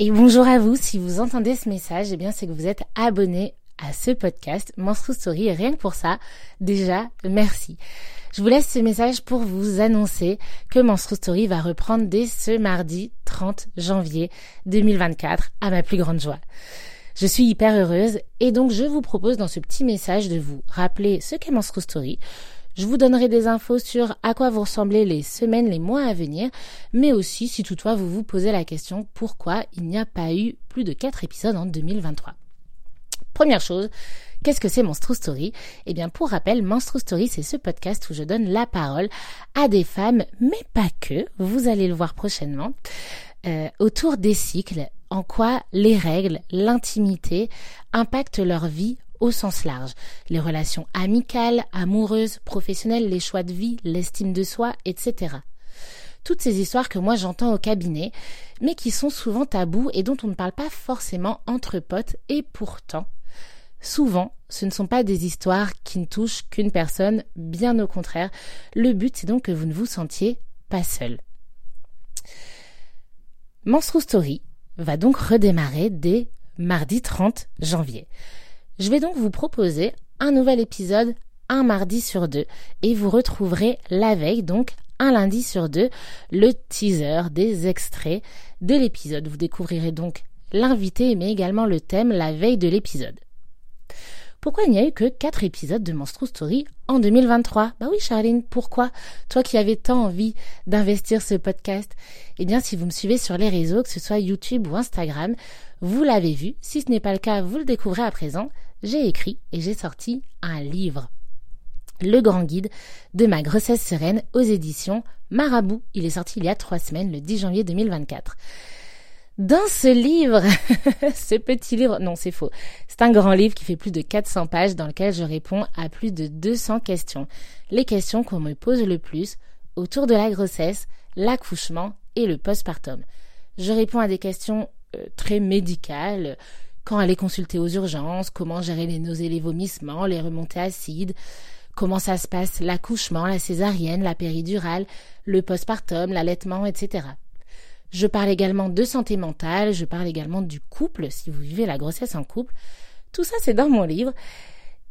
Et bonjour à vous, si vous entendez ce message, eh bien c'est que vous êtes abonné à ce podcast Monstrous Story et rien que pour ça, déjà merci. Je vous laisse ce message pour vous annoncer que Monstrous Story va reprendre dès ce mardi 30 janvier 2024 à ma plus grande joie. Je suis hyper heureuse et donc je vous propose dans ce petit message de vous rappeler ce qu'est Monstrous Story, je vous donnerai des infos sur à quoi vous ressemblez les semaines, les mois à venir, mais aussi si toutefois vous vous posez la question pourquoi il n'y a pas eu plus de 4 épisodes en 2023. Première chose, qu'est-ce que c'est Monstrous Story? Eh bien, pour rappel, Monstrous Story, c'est ce podcast où je donne la parole à des femmes, mais pas que, vous allez le voir prochainement, euh, autour des cycles, en quoi les règles, l'intimité impactent leur vie au sens large. Les relations amicales, amoureuses, professionnelles, les choix de vie, l'estime de soi, etc. Toutes ces histoires que moi j'entends au cabinet, mais qui sont souvent tabous et dont on ne parle pas forcément entre potes, et pourtant, souvent, ce ne sont pas des histoires qui ne touchent qu'une personne, bien au contraire. Le but, c'est donc que vous ne vous sentiez pas seul. Monstrous Story va donc redémarrer dès mardi 30 janvier. Je vais donc vous proposer un nouvel épisode un mardi sur deux et vous retrouverez la veille, donc un lundi sur deux, le teaser des extraits de l'épisode. Vous découvrirez donc l'invité mais également le thème la veille de l'épisode. Pourquoi il n'y a eu que quatre épisodes de Monstrous Story en 2023 Bah oui Charline, pourquoi? Toi qui avais tant envie d'investir ce podcast Eh bien si vous me suivez sur les réseaux, que ce soit YouTube ou Instagram, vous l'avez vu. Si ce n'est pas le cas, vous le découvrez à présent. J'ai écrit et j'ai sorti un livre. Le grand guide de ma grossesse sereine aux éditions Marabout. Il est sorti il y a trois semaines, le 10 janvier 2024. Dans ce livre, ce petit livre, non c'est faux, c'est un grand livre qui fait plus de 400 pages dans lequel je réponds à plus de 200 questions. Les questions qu'on me pose le plus autour de la grossesse, l'accouchement et le postpartum. Je réponds à des questions euh, très médicales, quand aller consulter aux urgences, comment gérer les nausées, les vomissements, les remontées acides, comment ça se passe l'accouchement, la césarienne, la péridurale, le postpartum, l'allaitement, etc. Je parle également de santé mentale, je parle également du couple, si vous vivez la grossesse en couple. Tout ça, c'est dans mon livre.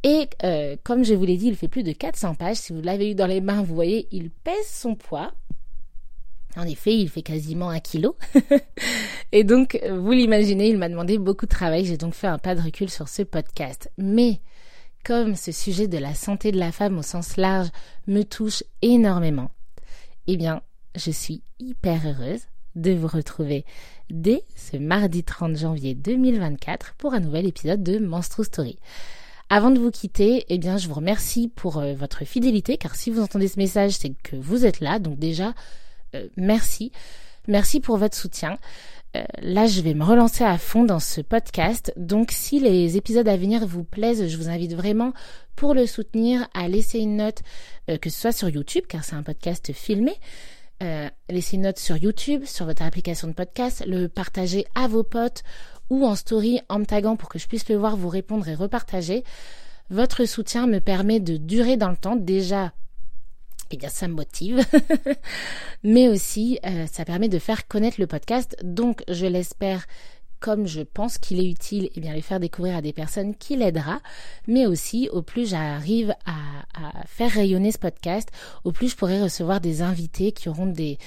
Et euh, comme je vous l'ai dit, il fait plus de 400 pages. Si vous l'avez eu dans les mains, vous voyez, il pèse son poids. En effet, il fait quasiment un kilo. et donc, vous l'imaginez, il m'a demandé beaucoup de travail. J'ai donc fait un pas de recul sur ce podcast. Mais comme ce sujet de la santé de la femme au sens large me touche énormément, eh bien, je suis hyper heureuse de vous retrouver dès ce mardi 30 janvier 2024 pour un nouvel épisode de Monstrous Story. Avant de vous quitter, eh bien, je vous remercie pour euh, votre fidélité, car si vous entendez ce message, c'est que vous êtes là. Donc déjà, euh, merci. Merci pour votre soutien. Euh, là, je vais me relancer à fond dans ce podcast. Donc, si les épisodes à venir vous plaisent, je vous invite vraiment, pour le soutenir, à laisser une note, que ce soit sur YouTube, car c'est un podcast filmé, euh, laissez une note sur YouTube, sur votre application de podcast, le partager à vos potes ou en story en me taguant pour que je puisse le voir, vous répondre et repartager. Votre soutien me permet de durer dans le temps. Déjà, eh bien, ça me motive. Mais aussi, euh, ça permet de faire connaître le podcast. Donc, je l'espère comme je pense qu'il est utile, eh bien, les faire découvrir à des personnes qui l'aidera, mais aussi au plus j'arrive à, à, faire rayonner ce podcast, au plus je pourrai recevoir des invités qui auront des,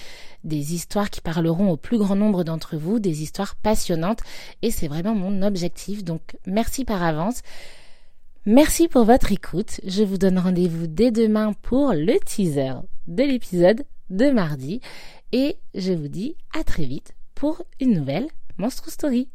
des histoires qui parleront au plus grand nombre d'entre vous, des histoires passionnantes, et c'est vraiment mon objectif. Donc, merci par avance. Merci pour votre écoute. Je vous donne rendez-vous dès demain pour le teaser de l'épisode de mardi, et je vous dis à très vite pour une nouvelle Monstrous Story.